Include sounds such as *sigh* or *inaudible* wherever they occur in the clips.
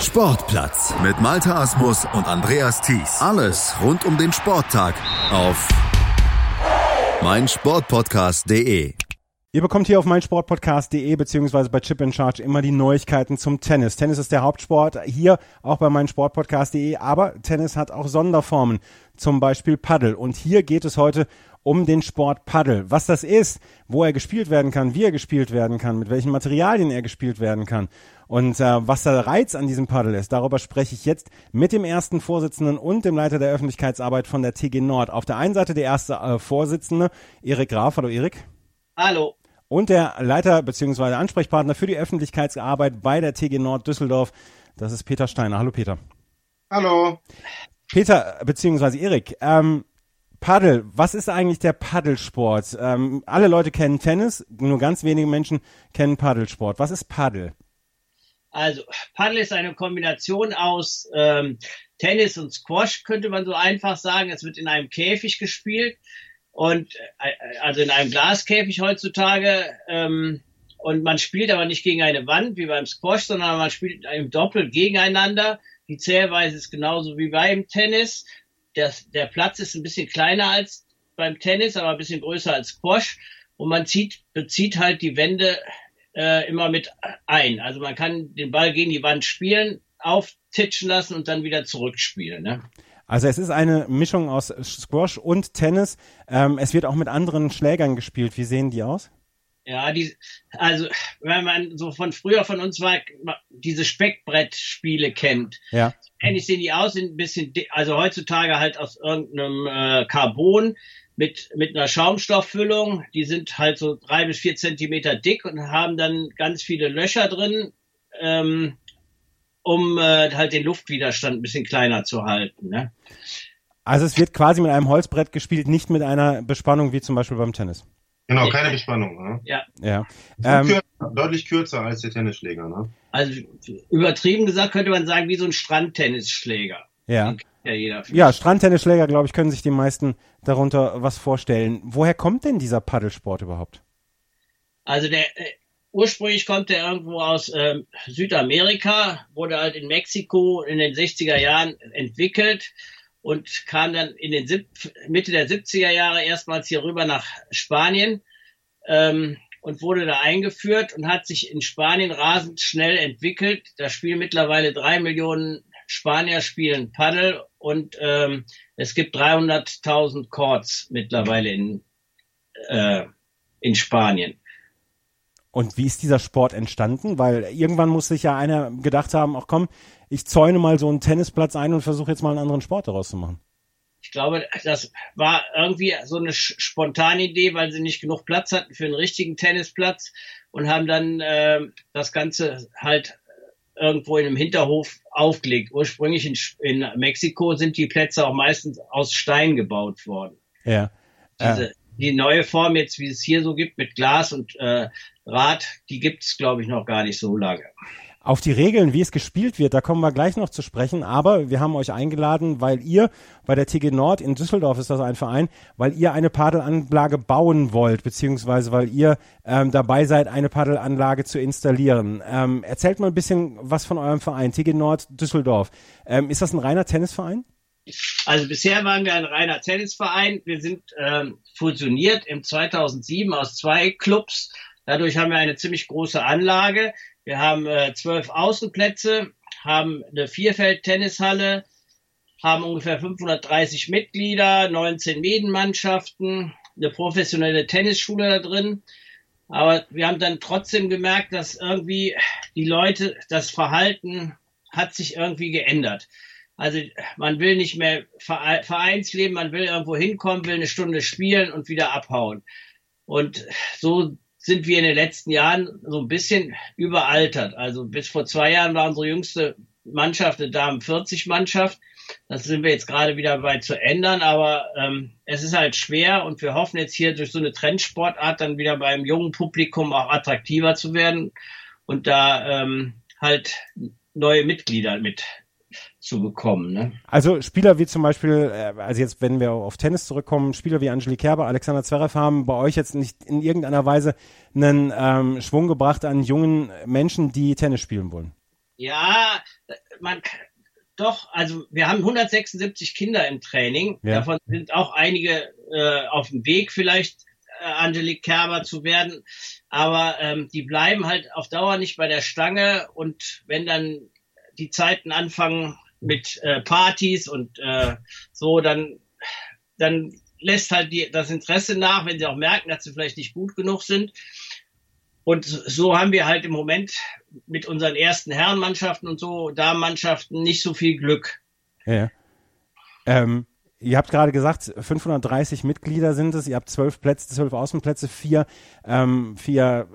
Sportplatz mit Malta Asmus und Andreas Thies. Alles rund um den Sporttag auf meinsportpodcast.de. Ihr bekommt hier auf meinsportpodcast.de beziehungsweise bei Chip in Charge immer die Neuigkeiten zum Tennis. Tennis ist der Hauptsport, hier auch bei meinsportpodcast.de, aber Tennis hat auch Sonderformen, zum Beispiel Paddle. Und hier geht es heute um den Sport Paddle. Was das ist, wo er gespielt werden kann, wie er gespielt werden kann, mit welchen Materialien er gespielt werden kann und äh, was der Reiz an diesem Paddle ist, darüber spreche ich jetzt mit dem ersten Vorsitzenden und dem Leiter der Öffentlichkeitsarbeit von der TG Nord. Auf der einen Seite der erste äh, Vorsitzende, Erik Graf. Hallo Erik. Hallo. Und der Leiter bzw. Ansprechpartner für die Öffentlichkeitsarbeit bei der TG Nord Düsseldorf, das ist Peter Steiner. Hallo Peter. Hallo. Peter bzw. Erik, ähm, Paddel, was ist eigentlich der Paddelsport? Ähm, alle Leute kennen Tennis, nur ganz wenige Menschen kennen Paddelsport. Was ist Paddel? Also Paddel ist eine Kombination aus ähm, Tennis und Squash, könnte man so einfach sagen. Es wird in einem Käfig gespielt und äh, also in einem Glaskäfig heutzutage. Ähm, und man spielt aber nicht gegen eine Wand wie beim Squash, sondern man spielt im Doppel gegeneinander. Die Zählweise ist genauso wie beim Tennis. Das, der Platz ist ein bisschen kleiner als beim Tennis, aber ein bisschen größer als Squash. Und man zieht, bezieht halt die Wände äh, immer mit ein. Also man kann den Ball gegen die Wand spielen, auftitschen lassen und dann wieder zurückspielen. Ne? Also es ist eine Mischung aus Squash und Tennis. Ähm, es wird auch mit anderen Schlägern gespielt. Wie sehen die aus? Ja, die, also wenn man so von früher von uns war, diese Speckbrettspiele kennt, ja. ähnlich sehen die aus, sind ein bisschen, also heutzutage halt aus irgendeinem äh, Carbon mit, mit einer Schaumstofffüllung. Die sind halt so drei bis vier Zentimeter dick und haben dann ganz viele Löcher drin, ähm, um äh, halt den Luftwiderstand ein bisschen kleiner zu halten. Ne? Also es wird quasi mit einem Holzbrett gespielt, nicht mit einer Bespannung wie zum Beispiel beim Tennis. Genau, keine Bespannung. Ne? Ja. ja. Ähm, kürzer, deutlich kürzer als der Tennisschläger. Ne? Also übertrieben gesagt könnte man sagen, wie so ein Strandtennisschläger. Ja. Ja, jeder ja, Strandtennisschläger, glaube ich, können sich die meisten darunter was vorstellen. Woher kommt denn dieser Paddelsport überhaupt? Also der äh, ursprünglich kommt der irgendwo aus ähm, Südamerika, wurde halt in Mexiko in den 60er Jahren entwickelt und kam dann in den Sieb Mitte der 70er Jahre erstmals hier rüber nach Spanien ähm, und wurde da eingeführt und hat sich in Spanien rasend schnell entwickelt. Da spielen mittlerweile drei Millionen Spanier spielen Paddel und ähm, es gibt 300.000 Courts mittlerweile in, äh, in Spanien. Und wie ist dieser Sport entstanden? Weil irgendwann muss sich ja einer gedacht haben, ach komm, ich zäune mal so einen Tennisplatz ein und versuche jetzt mal einen anderen Sport daraus zu machen. Ich glaube, das war irgendwie so eine spontane Idee, weil sie nicht genug Platz hatten für einen richtigen Tennisplatz und haben dann äh, das Ganze halt irgendwo in einem Hinterhof aufgelegt. Ursprünglich in, in Mexiko sind die Plätze auch meistens aus Stein gebaut worden. Ja. Diese, äh. Die neue Form jetzt, wie es hier so gibt, mit Glas und äh, Rad, die gibt es, glaube ich, noch gar nicht so lange. Auf die Regeln, wie es gespielt wird, da kommen wir gleich noch zu sprechen. Aber wir haben euch eingeladen, weil ihr bei der TG Nord in Düsseldorf ist das ein Verein, weil ihr eine Paddelanlage bauen wollt, beziehungsweise weil ihr ähm, dabei seid, eine Paddelanlage zu installieren. Ähm, erzählt mal ein bisschen was von eurem Verein, TG Nord Düsseldorf. Ähm, ist das ein reiner Tennisverein? Also bisher waren wir ein reiner Tennisverein. Wir sind ähm, fusioniert im 2007 aus zwei Clubs. Dadurch haben wir eine ziemlich große Anlage. Wir haben äh, zwölf Außenplätze, haben eine Vierfeld-Tennishalle, haben ungefähr 530 Mitglieder, 19 Medienmannschaften, eine professionelle Tennisschule da drin. Aber wir haben dann trotzdem gemerkt, dass irgendwie die Leute, das Verhalten hat sich irgendwie geändert. Also man will nicht mehr Vereinsleben, man will irgendwo hinkommen, will eine Stunde spielen und wieder abhauen. Und so sind wir in den letzten Jahren so ein bisschen überaltert. Also bis vor zwei Jahren war unsere jüngste Mannschaft eine Damen 40 Mannschaft. Das sind wir jetzt gerade wieder bei zu ändern, aber ähm, es ist halt schwer und wir hoffen jetzt hier durch so eine Trendsportart dann wieder beim jungen Publikum auch attraktiver zu werden und da ähm, halt neue Mitglieder mit zu bekommen. Ne? Also Spieler wie zum Beispiel, äh, also jetzt wenn wir auf Tennis zurückkommen, Spieler wie Angelique Kerber, Alexander Zverev haben bei euch jetzt nicht in irgendeiner Weise einen ähm, Schwung gebracht an jungen Menschen, die Tennis spielen wollen. Ja, man doch, also wir haben 176 Kinder im Training. Ja. Davon sind auch einige äh, auf dem Weg vielleicht äh, Angelique Kerber zu werden. Aber ähm, die bleiben halt auf Dauer nicht bei der Stange und wenn dann die Zeiten anfangen mit äh, Partys und äh, so, dann, dann lässt halt die, das Interesse nach, wenn sie auch merken, dass sie vielleicht nicht gut genug sind. Und so haben wir halt im Moment mit unseren ersten Herrenmannschaften und so Damenmannschaften nicht so viel Glück. Ja. Ähm, ihr habt gerade gesagt, 530 Mitglieder sind es, ihr habt zwölf Plätze, zwölf Außenplätze, vier, ähm, vier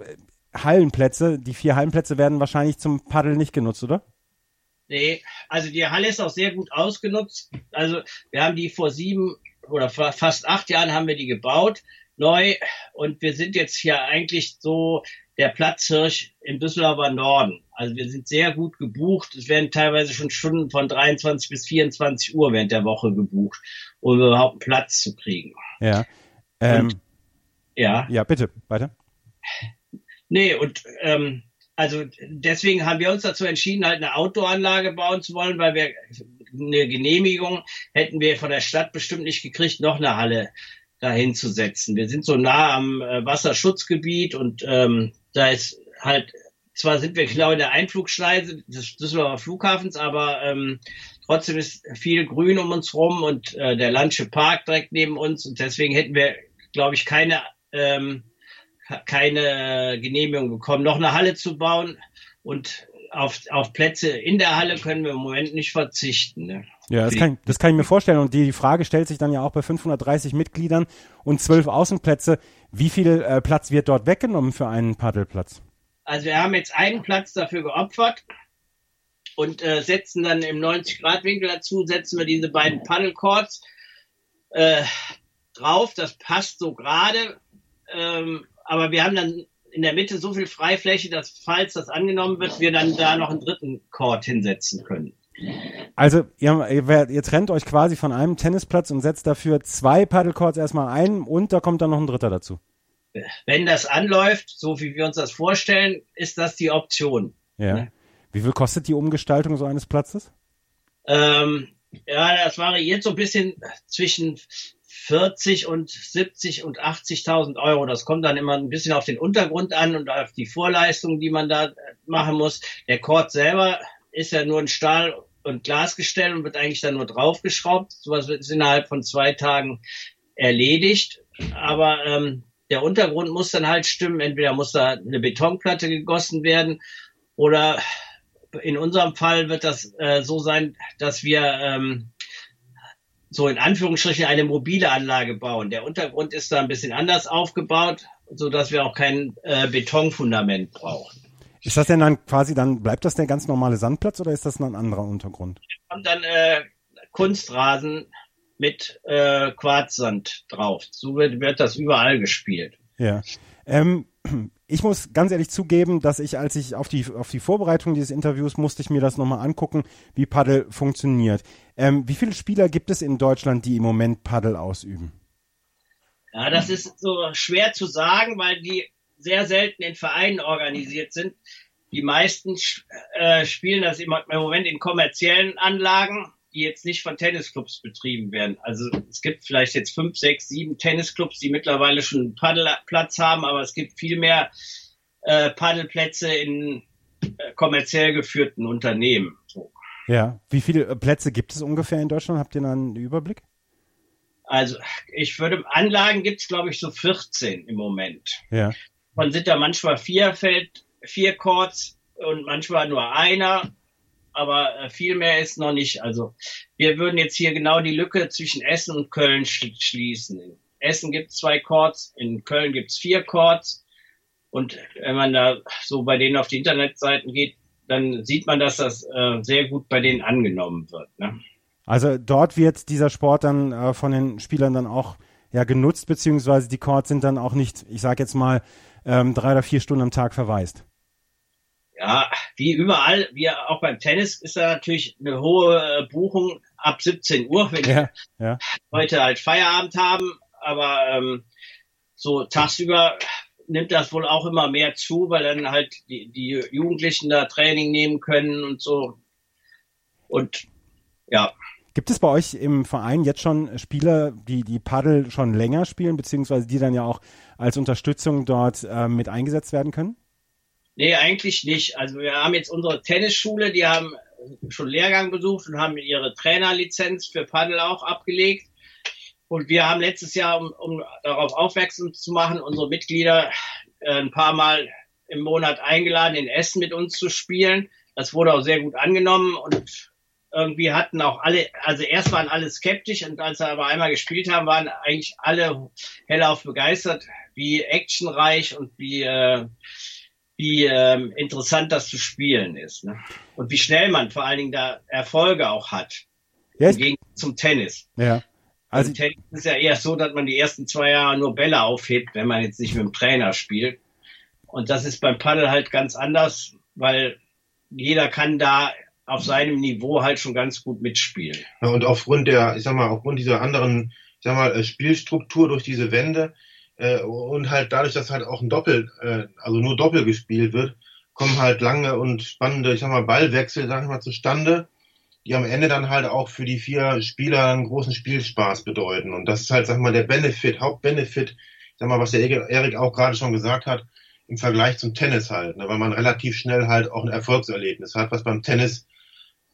Hallenplätze. Die vier Hallenplätze werden wahrscheinlich zum Paddel nicht genutzt, oder? Nee, also die Halle ist auch sehr gut ausgenutzt. Also wir haben die vor sieben oder fast acht Jahren haben wir die gebaut, neu. Und wir sind jetzt hier eigentlich so der Platzhirsch im Düsseldorfer Norden. Also wir sind sehr gut gebucht. Es werden teilweise schon Stunden von 23 bis 24 Uhr während der Woche gebucht, um überhaupt einen Platz zu kriegen. Ja. Ähm, und, ja. Ja, bitte, weiter. Nee, und ähm, also deswegen haben wir uns dazu entschieden, halt eine Outdoor-Anlage bauen zu wollen, weil wir eine Genehmigung hätten wir von der Stadt bestimmt nicht gekriegt, noch eine Halle dahin zu setzen. Wir sind so nah am äh, Wasserschutzgebiet und ähm, da ist halt, zwar sind wir genau in der Einflugschneise des Düsseldorfer Flughafens, aber ähm, trotzdem ist viel Grün um uns rum und äh, der Landsche Park direkt neben uns und deswegen hätten wir, glaube ich, keine ähm, keine Genehmigung bekommen, noch eine Halle zu bauen und auf, auf Plätze in der Halle können wir im Moment nicht verzichten. Ne? Ja, das kann, das kann ich mir vorstellen. Und die Frage stellt sich dann ja auch bei 530 Mitgliedern und zwölf Außenplätze. Wie viel äh, Platz wird dort weggenommen für einen Paddelplatz? Also wir haben jetzt einen Platz dafür geopfert und äh, setzen dann im 90-Grad-Winkel dazu, setzen wir diese beiden Paddlecourts äh, drauf. Das passt so gerade. Ähm, aber wir haben dann in der Mitte so viel Freifläche, dass falls das angenommen wird, wir dann da noch einen dritten Court hinsetzen können. Also ihr, ihr, ihr, trennt euch quasi von einem Tennisplatz und setzt dafür zwei Paddlecourts erstmal ein und da kommt dann noch ein dritter dazu. Wenn das anläuft, so wie wir uns das vorstellen, ist das die Option. Ja. Ne? Wie viel kostet die Umgestaltung so eines Platzes? Ähm, ja, das variiert so ein bisschen zwischen 40 und 70 und 80.000 Euro. Das kommt dann immer ein bisschen auf den Untergrund an und auf die Vorleistung, die man da machen muss. Der Court selber ist ja nur ein Stahl- und Glasgestell und wird eigentlich dann nur draufgeschraubt. Sowas wird innerhalb von zwei Tagen erledigt. Aber ähm, der Untergrund muss dann halt stimmen. Entweder muss da eine Betonplatte gegossen werden oder in unserem Fall wird das äh, so sein, dass wir ähm, so in Anführungsstrichen eine mobile Anlage bauen. Der Untergrund ist da ein bisschen anders aufgebaut, so dass wir auch kein äh, Betonfundament brauchen. Ist das denn dann quasi dann, bleibt das der ganz normale Sandplatz oder ist das ein anderer Untergrund? Wir haben dann äh, Kunstrasen mit äh, Quarzsand drauf. So wird, wird das überall gespielt. Ja. Ähm, ich muss ganz ehrlich zugeben, dass ich, als ich auf die, auf die Vorbereitung dieses Interviews musste ich mir das nochmal angucken, wie Paddel funktioniert. Ähm, wie viele Spieler gibt es in Deutschland, die im Moment Paddel ausüben? Ja, das ist so schwer zu sagen, weil die sehr selten in Vereinen organisiert sind. Die meisten äh, spielen das im Moment in kommerziellen Anlagen die jetzt nicht von Tennisclubs betrieben werden. Also es gibt vielleicht jetzt fünf, sechs, sieben Tennisclubs, die mittlerweile schon einen Paddelplatz haben, aber es gibt viel mehr äh, Paddelplätze in äh, kommerziell geführten Unternehmen. So. Ja, wie viele äh, Plätze gibt es ungefähr in Deutschland? Habt ihr da einen Überblick? Also ich würde, Anlagen gibt es glaube ich so 14 im Moment. Ja. Von sind da manchmal vier Feld, vier Courts und manchmal nur einer aber äh, viel mehr ist noch nicht. Also wir würden jetzt hier genau die Lücke zwischen Essen und Köln schließen. In Essen gibt es zwei Chords, in Köln gibt es vier Chords. Und wenn man da so bei denen auf die Internetseiten geht, dann sieht man, dass das äh, sehr gut bei denen angenommen wird. Ne? Also dort wird dieser Sport dann äh, von den Spielern dann auch ja genutzt, beziehungsweise die Chords sind dann auch nicht, ich sage jetzt mal, ähm, drei oder vier Stunden am Tag verwaist. Ja, wie überall, wie auch beim Tennis, ist da natürlich eine hohe äh, Buchung ab 17 Uhr, wenn ja, ja. heute halt Feierabend haben. Aber ähm, so tagsüber nimmt das wohl auch immer mehr zu, weil dann halt die, die Jugendlichen da Training nehmen können und so. Und ja. Gibt es bei euch im Verein jetzt schon Spieler, die die Paddel schon länger spielen, beziehungsweise die dann ja auch als Unterstützung dort äh, mit eingesetzt werden können? Nee, eigentlich nicht. Also wir haben jetzt unsere Tennisschule, die haben schon Lehrgang besucht und haben ihre Trainerlizenz für Paddel auch abgelegt. Und wir haben letztes Jahr, um, um darauf aufmerksam zu machen, unsere Mitglieder äh, ein paar Mal im Monat eingeladen, in Essen mit uns zu spielen. Das wurde auch sehr gut angenommen und irgendwie hatten auch alle, also erst waren alle skeptisch und als wir aber einmal gespielt haben, waren eigentlich alle hellauf begeistert, wie actionreich und wie, äh, wie äh, interessant das zu spielen ist. Ne? Und wie schnell man vor allen Dingen da Erfolge auch hat. Ja, Im Gegensatz zum Tennis. Ja. Also, also Tennis ist ja eher so, dass man die ersten zwei Jahre nur Bälle aufhebt, wenn man jetzt nicht mit dem Trainer spielt. Und das ist beim Paddel halt ganz anders, weil jeder kann da auf seinem Niveau halt schon ganz gut mitspielen. Ja, und aufgrund der, ich sag mal, aufgrund dieser anderen, ich sag mal, äh, Spielstruktur durch diese Wände äh, und halt dadurch, dass halt auch ein Doppel, äh, also nur Doppel gespielt wird, kommen halt lange und spannende, ich sag mal, Ballwechsel, sag ich mal, zustande, die am Ende dann halt auch für die vier Spieler einen großen Spielspaß bedeuten. Und das ist halt, sag mal, der Benefit, Hauptbenefit, sag mal, was der Erik auch gerade schon gesagt hat, im Vergleich zum Tennis halt, ne, weil man relativ schnell halt auch ein Erfolgserlebnis hat, was beim Tennis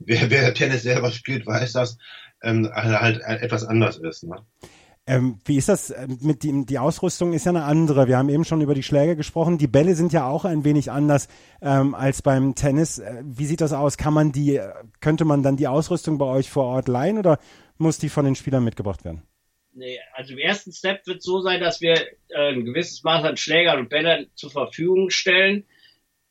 wer, wer Tennis selber spielt, weiß das, ähm, halt etwas anders ist. Ne? Ähm, wie ist das ähm, mit dem, die Ausrüstung ist ja eine andere. Wir haben eben schon über die Schläge gesprochen. Die Bälle sind ja auch ein wenig anders ähm, als beim Tennis. Äh, wie sieht das aus? Kann man die, könnte man dann die Ausrüstung bei euch vor Ort leihen oder muss die von den Spielern mitgebracht werden? Nee, also im ersten Step wird so sein, dass wir äh, ein gewisses Maß an Schlägern und Bällern zur Verfügung stellen.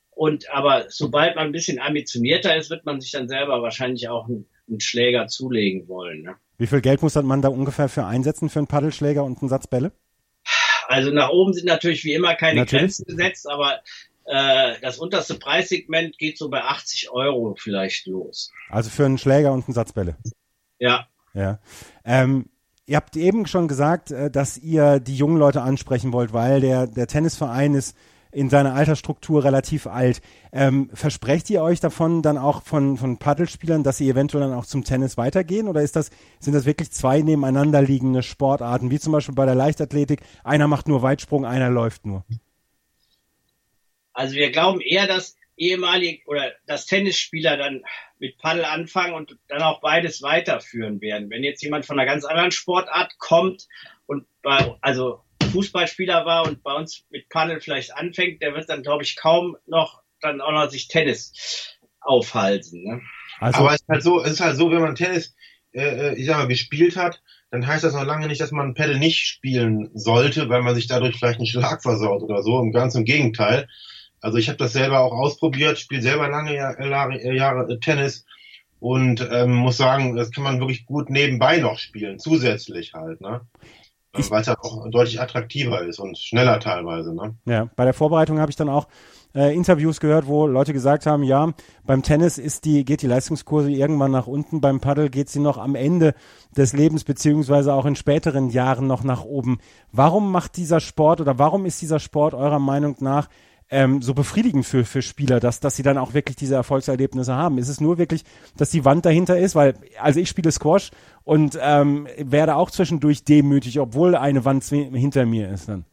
Und aber sobald man ein bisschen ambitionierter ist, wird man sich dann selber wahrscheinlich auch einen, einen Schläger zulegen wollen. Ne? Wie viel Geld muss man da ungefähr für einsetzen für einen Paddelschläger und einen Satz Bälle? Also nach oben sind natürlich wie immer keine natürlich. Grenzen gesetzt, aber äh, das unterste Preissegment geht so bei 80 Euro vielleicht los. Also für einen Schläger und einen Satz Bälle. Ja. Ja. Ähm, ihr habt eben schon gesagt, äh, dass ihr die jungen Leute ansprechen wollt, weil der, der Tennisverein ist in seiner Altersstruktur relativ alt. Ähm, versprecht ihr euch davon dann auch von, von Paddelspielern, dass sie eventuell dann auch zum Tennis weitergehen? Oder ist das, sind das wirklich zwei nebeneinander liegende Sportarten, wie zum Beispiel bei der Leichtathletik? Einer macht nur Weitsprung, einer läuft nur. Also wir glauben eher, dass ehemalige oder dass Tennisspieler dann mit Paddel anfangen und dann auch beides weiterführen werden. Wenn jetzt jemand von einer ganz anderen Sportart kommt und bei, also Fußballspieler war und bei uns mit Paddel vielleicht anfängt, der wird dann, glaube ich, kaum noch dann auch noch sich Tennis aufhalten. Ne? Also, Aber es ist halt so, es ist halt so, wenn man Tennis, äh, äh, ich sag mal, gespielt hat, dann heißt das noch lange nicht, dass man Paddle nicht spielen sollte, weil man sich dadurch vielleicht einen Schlag versaut oder so. Im ganzen Gegenteil. Also ich habe das selber auch ausprobiert, spiele selber lange Jahre, Jahre Tennis und ähm, muss sagen, das kann man wirklich gut nebenbei noch spielen, zusätzlich halt. Ne? Weil es ja auch deutlich attraktiver ist und schneller teilweise. Ne? Ja, bei der Vorbereitung habe ich dann auch äh, Interviews gehört, wo Leute gesagt haben, ja, beim Tennis ist die, geht die Leistungskurse irgendwann nach unten, beim Paddel geht sie noch am Ende des Lebens beziehungsweise auch in späteren Jahren noch nach oben. Warum macht dieser Sport oder warum ist dieser Sport eurer Meinung nach ähm, so befriedigend für, für Spieler, dass, dass sie dann auch wirklich diese Erfolgserlebnisse haben? Ist es nur wirklich, dass die Wand dahinter ist? Weil, also ich spiele Squash und ähm, werde auch zwischendurch demütig, obwohl eine Wand hinter mir ist dann.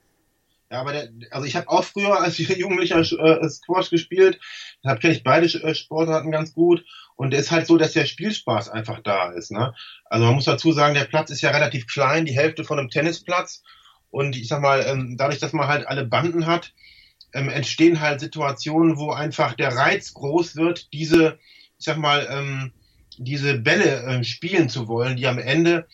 Ja, aber der, also ich habe auch früher als *laughs* Jugendlicher äh, Squash gespielt, deshalb kenne ich beide äh, Sportarten ganz gut und es ist halt so, dass der Spielspaß einfach da ist. Ne? Also man muss dazu sagen, der Platz ist ja relativ klein, die Hälfte von einem Tennisplatz und ich sag mal, ähm, dadurch, dass man halt alle Banden hat, ähm, entstehen halt Situationen, wo einfach der Reiz groß wird, diese, ich sag mal, ähm, diese Bälle äh, spielen zu wollen, die am Ende,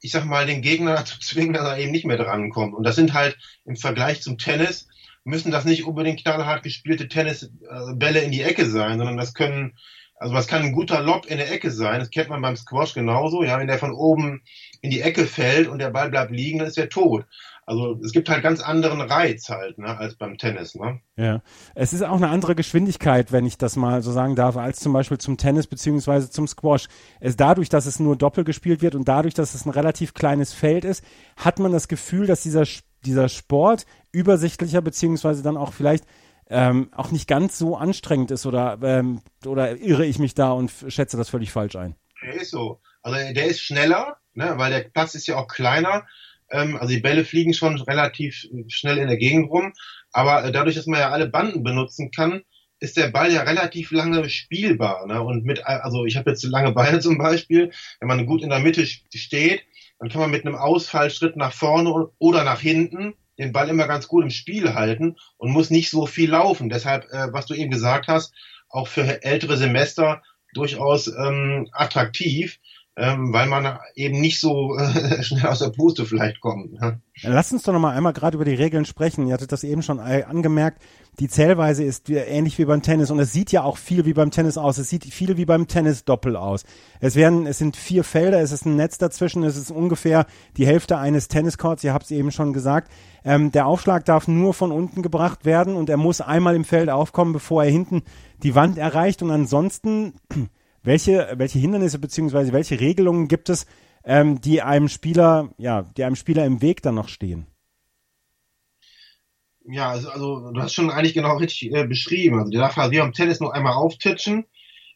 ich sag mal, den Gegner *laughs* dazu zwingen, dass er eben nicht mehr drankommt. Und das sind halt im Vergleich zum Tennis, müssen das nicht unbedingt knallhart gespielte Tennisbälle in die Ecke sein, sondern das können, also was kann ein guter Lob in der Ecke sein, das kennt man beim Squash genauso, ja, wenn der von oben in die Ecke fällt und der Ball bleibt liegen, dann ist er tot. Also es gibt halt ganz anderen Reiz halt, ne, als beim Tennis, ne? Ja. Es ist auch eine andere Geschwindigkeit, wenn ich das mal so sagen darf, als zum Beispiel zum Tennis beziehungsweise zum Squash. Es dadurch, dass es nur doppelt gespielt wird und dadurch, dass es ein relativ kleines Feld ist, hat man das Gefühl, dass dieser dieser Sport übersichtlicher beziehungsweise dann auch vielleicht ähm, auch nicht ganz so anstrengend ist oder, ähm, oder irre ich mich da und schätze das völlig falsch ein? Der ist so. Also der ist schneller, ne, weil der Platz ist ja auch kleiner. Ähm, also die Bälle fliegen schon relativ schnell in der Gegend rum. Aber äh, dadurch, dass man ja alle Banden benutzen kann, ist der Ball ja relativ lange spielbar. Ne? Und mit, also ich habe jetzt lange Beine zum Beispiel, wenn man gut in der Mitte steht, dann kann man mit einem Ausfallschritt nach vorne oder nach hinten den Ball immer ganz gut im Spiel halten und muss nicht so viel laufen. Deshalb, äh, was du eben gesagt hast, auch für ältere Semester durchaus ähm, attraktiv, ähm, weil man eben nicht so äh, *laughs* schnell aus der Puste vielleicht kommt. Ne? Lass uns doch noch mal einmal gerade über die Regeln sprechen. Ihr hattet das eben schon angemerkt. Die Zählweise ist ähnlich wie beim Tennis und es sieht ja auch viel wie beim Tennis aus. Es sieht viel wie beim Tennis Doppel aus. Es werden, es sind vier Felder, es ist ein Netz dazwischen, es ist ungefähr die Hälfte eines Tenniscourts. Ihr habt es eben schon gesagt. Ähm, der Aufschlag darf nur von unten gebracht werden und er muss einmal im Feld aufkommen, bevor er hinten die Wand erreicht und ansonsten welche, welche Hindernisse beziehungsweise welche Regelungen gibt es, ähm, die einem Spieler, ja, die einem Spieler im Weg dann noch stehen? Ja, also, also du hast schon eigentlich genau richtig äh, beschrieben. Also der darf halt wie am Tennis nur einmal auftitschen,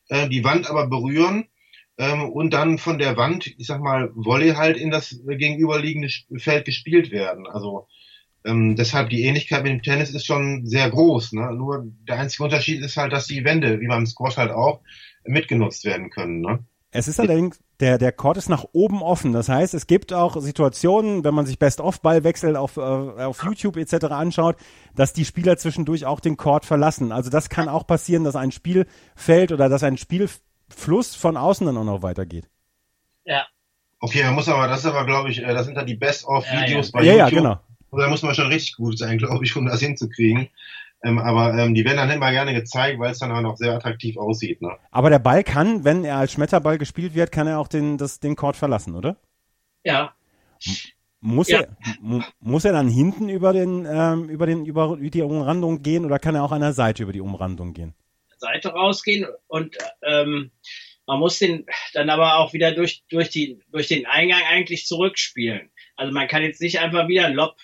äh, die Wand aber berühren ähm, und dann von der Wand, ich sag mal, Volley halt in das gegenüberliegende Feld gespielt werden. Also ähm, deshalb die Ähnlichkeit mit dem Tennis ist schon sehr groß. Ne? Nur der einzige Unterschied ist halt, dass die Wände, wie beim Squash halt auch, mitgenutzt werden können. Ne? Es ist allerdings, der, der Court ist nach oben offen. Das heißt, es gibt auch Situationen, wenn man sich Best-of-Ballwechsel auf, äh, auf YouTube etc. anschaut, dass die Spieler zwischendurch auch den Court verlassen. Also das kann auch passieren, dass ein Spiel fällt oder dass ein Spielfluss von außen dann auch noch weitergeht. Ja. Okay, man muss aber, das ist aber, glaube ich, äh, das sind dann die Best-of-Videos ja, ja. bei YouTube. Ja, ja, genau. Und da muss man schon richtig gut sein, glaube ich, um das hinzukriegen. Ähm, aber ähm, die werden dann immer gerne gezeigt, weil es dann auch noch sehr attraktiv aussieht. Ne? Aber der Ball kann, wenn er als Schmetterball gespielt wird, kann er auch den, das, den Court verlassen, oder? Ja. Muss, ja. Er, muss er dann hinten über, den, ähm, über, den, über die Umrandung gehen oder kann er auch an der Seite über die Umrandung gehen? Seite rausgehen und ähm, man muss den dann aber auch wieder durch, durch, die, durch den Eingang eigentlich zurückspielen. Also man kann jetzt nicht einfach wieder einen Lob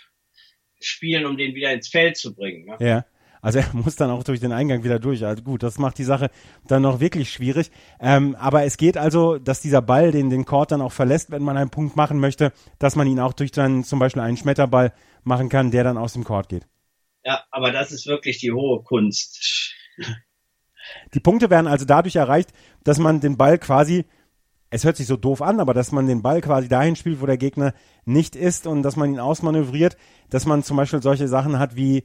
spielen, um den wieder ins Feld zu bringen. Ne? Ja. Also er muss dann auch durch den Eingang wieder durch. Also gut, das macht die Sache dann noch wirklich schwierig. Ähm, aber es geht also, dass dieser Ball den, den Court dann auch verlässt, wenn man einen Punkt machen möchte, dass man ihn auch durch dann zum Beispiel einen Schmetterball machen kann, der dann aus dem Court geht. Ja, aber das ist wirklich die hohe Kunst. Die Punkte werden also dadurch erreicht, dass man den Ball quasi es hört sich so doof an, aber dass man den Ball quasi dahin spielt, wo der Gegner nicht ist und dass man ihn ausmanövriert, dass man zum Beispiel solche Sachen hat wie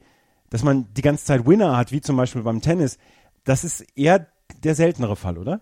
dass man die ganze Zeit Winner hat, wie zum Beispiel beim Tennis, das ist eher der seltenere Fall, oder?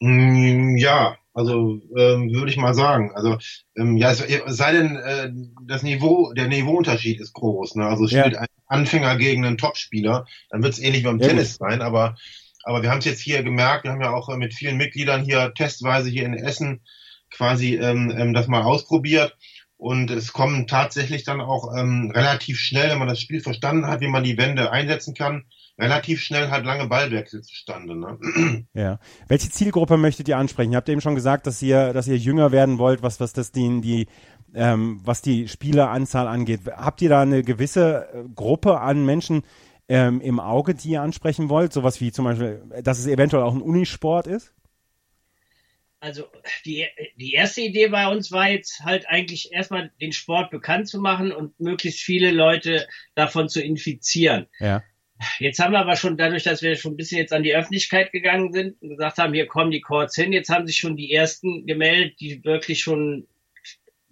Mm, ja, also ähm, würde ich mal sagen. Also ähm, ja, es, sei denn, äh, das Niveau, der Niveauunterschied ist groß. Ne? Also spielt ja. ein Anfänger gegen einen Topspieler, dann wird es ähnlich wie beim ja, Tennis sein. Aber aber wir haben es jetzt hier gemerkt. Wir haben ja auch äh, mit vielen Mitgliedern hier testweise hier in Essen quasi ähm, ähm, das mal ausprobiert. Und es kommen tatsächlich dann auch ähm, relativ schnell, wenn man das Spiel verstanden hat, wie man die Wände einsetzen kann, relativ schnell halt lange Ballwechsel zustande. Ne? *clears throat* Ja. Welche Zielgruppe möchtet ihr ansprechen? Ihr habt eben schon gesagt, dass ihr, dass ihr jünger werden wollt, was, was das die, die ähm, was die Spieleranzahl angeht. Habt ihr da eine gewisse äh, Gruppe an Menschen ähm, im Auge, die ihr ansprechen wollt? Sowas wie zum Beispiel, dass es eventuell auch ein Unisport ist? also die, die erste Idee bei uns war jetzt halt eigentlich erstmal den Sport bekannt zu machen und möglichst viele Leute davon zu infizieren. Ja. Jetzt haben wir aber schon dadurch, dass wir schon ein bisschen jetzt an die Öffentlichkeit gegangen sind und gesagt haben, hier kommen die Courts hin, jetzt haben sich schon die ersten gemeldet, die wirklich schon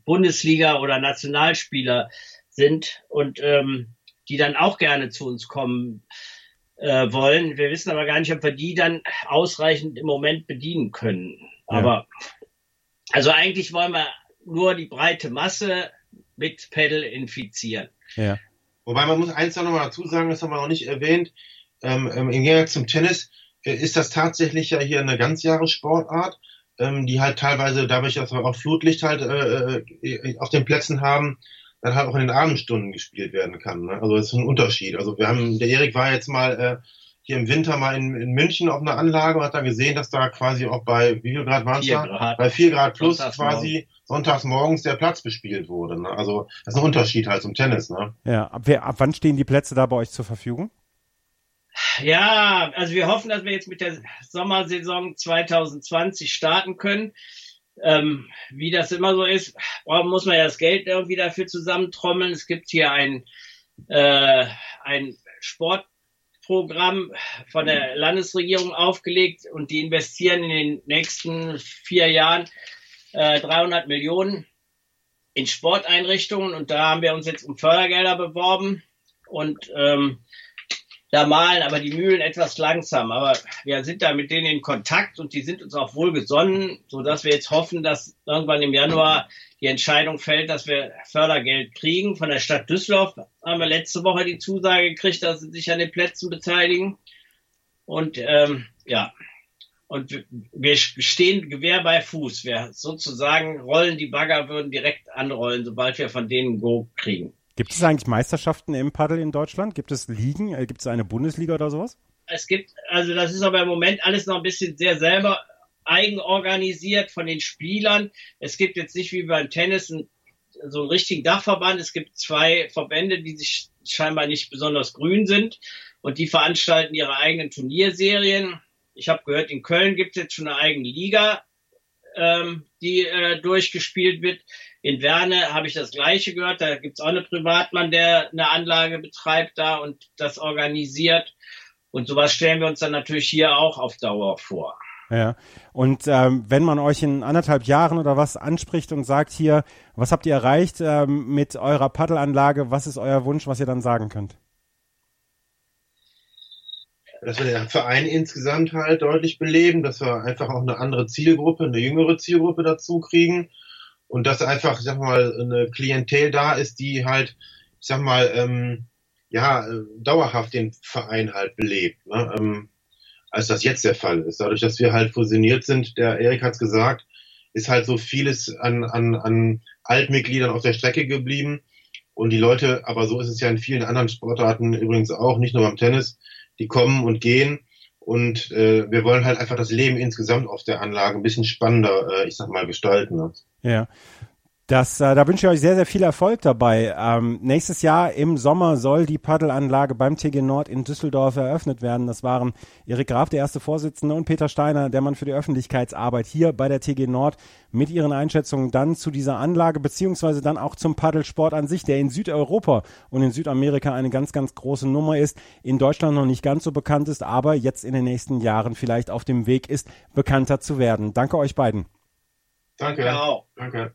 Bundesliga oder Nationalspieler sind und ähm, die dann auch gerne zu uns kommen äh, wollen. Wir wissen aber gar nicht, ob wir die dann ausreichend im Moment bedienen können. Aber also eigentlich wollen wir nur die breite Masse mit Pedal infizieren. Ja. Wobei man muss eins noch mal dazu sagen, das haben wir noch nicht erwähnt. Ähm, ähm, Im Gegensatz zum Tennis äh, ist das tatsächlich ja hier eine Ganzjahressportart, ähm, die halt teilweise dadurch, dass wir auch Flutlicht halt äh, äh, auf den Plätzen haben, dann halt auch in den Abendstunden gespielt werden kann. Ne? Also das ist ein Unterschied. Also wir haben, der Erik war jetzt mal äh, hier im Winter mal in, in München auf einer Anlage und hat dann gesehen, dass da quasi auch bei, wie viel Grad waren es da? Bei vier Grad plus Sonntags quasi sonntags morgens der Platz bespielt wurde. Ne? Also das ist ein Unterschied halt zum Tennis. Ne? Ja, ab, wer, ab wann stehen die Plätze da bei euch zur Verfügung? Ja, also wir hoffen, dass wir jetzt mit der Sommersaison 2020 starten können. Ähm, wie das immer so ist, muss man ja das Geld irgendwie dafür zusammentrommeln. Es gibt hier ein, äh, ein Sportprogramm von der Landesregierung aufgelegt und die investieren in den nächsten vier Jahren äh, 300 Millionen in Sporteinrichtungen und da haben wir uns jetzt um Fördergelder beworben und ähm, da malen aber die Mühlen etwas langsam. Aber wir sind da mit denen in Kontakt und die sind uns auch wohlgesonnen, so dass wir jetzt hoffen, dass irgendwann im Januar die Entscheidung fällt, dass wir Fördergeld kriegen. Von der Stadt Düsseldorf haben wir letzte Woche die Zusage gekriegt, dass sie sich an den Plätzen beteiligen. Und ähm, ja, und wir stehen Gewehr bei Fuß. Wir sozusagen rollen die Bagger, würden direkt anrollen, sobald wir von denen Go kriegen. Gibt es eigentlich Meisterschaften im Paddel in Deutschland? Gibt es Ligen? Äh, gibt es eine Bundesliga oder sowas? Es gibt, also das ist aber im Moment alles noch ein bisschen sehr selber eigenorganisiert von den Spielern. Es gibt jetzt nicht wie beim Tennis so einen richtigen Dachverband. Es gibt zwei Verbände, die sich scheinbar nicht besonders grün sind und die veranstalten ihre eigenen Turnierserien. Ich habe gehört, in Köln gibt es jetzt schon eine eigene Liga, ähm, die äh, durchgespielt wird. In Werne habe ich das Gleiche gehört. Da gibt es auch einen Privatmann, der eine Anlage betreibt da und das organisiert. Und sowas stellen wir uns dann natürlich hier auch auf Dauer vor. Ja, und ähm, wenn man euch in anderthalb Jahren oder was anspricht und sagt hier, was habt ihr erreicht ähm, mit eurer Paddelanlage, was ist euer Wunsch, was ihr dann sagen könnt? Dass wir den Verein insgesamt halt deutlich beleben, dass wir einfach auch eine andere Zielgruppe, eine jüngere Zielgruppe dazu kriegen und dass einfach, ich sag mal, eine Klientel da ist, die halt, ich sag mal, ähm, ja, äh, dauerhaft den Verein halt belebt, ne? ähm, als das jetzt der Fall ist. Dadurch, dass wir halt fusioniert sind, der Erik hat's gesagt, ist halt so vieles an, an, an Altmitgliedern auf der Strecke geblieben. Und die Leute, aber so ist es ja in vielen anderen Sportarten übrigens auch, nicht nur beim Tennis, die kommen und gehen. Und äh, wir wollen halt einfach das Leben insgesamt auf der Anlage ein bisschen spannender, äh, ich sag mal, gestalten. Ne? Ja. Das, äh, da wünsche ich euch sehr, sehr viel Erfolg dabei. Ähm, nächstes Jahr im Sommer soll die Paddelanlage beim TG Nord in Düsseldorf eröffnet werden. Das waren Erik Graf, der erste Vorsitzende, und Peter Steiner, der Mann für die Öffentlichkeitsarbeit hier bei der TG Nord mit ihren Einschätzungen dann zu dieser Anlage, beziehungsweise dann auch zum Paddelsport an sich, der in Südeuropa und in Südamerika eine ganz, ganz große Nummer ist, in Deutschland noch nicht ganz so bekannt ist, aber jetzt in den nächsten Jahren vielleicht auf dem Weg ist, bekannter zu werden. Danke euch beiden. Danke. Genau. Danke.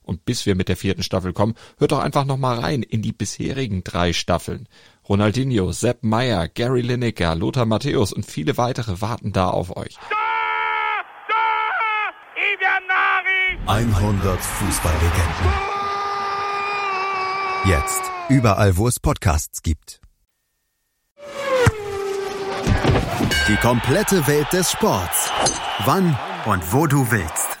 Und bis wir mit der vierten Staffel kommen, hört doch einfach noch mal rein in die bisherigen drei Staffeln. Ronaldinho, Sepp Meyer, Gary Lineker, Lothar Matthäus und viele weitere warten da auf euch. 100 Fußballlegenden. Jetzt überall, wo es Podcasts gibt. Die komplette Welt des Sports. Wann und wo du willst.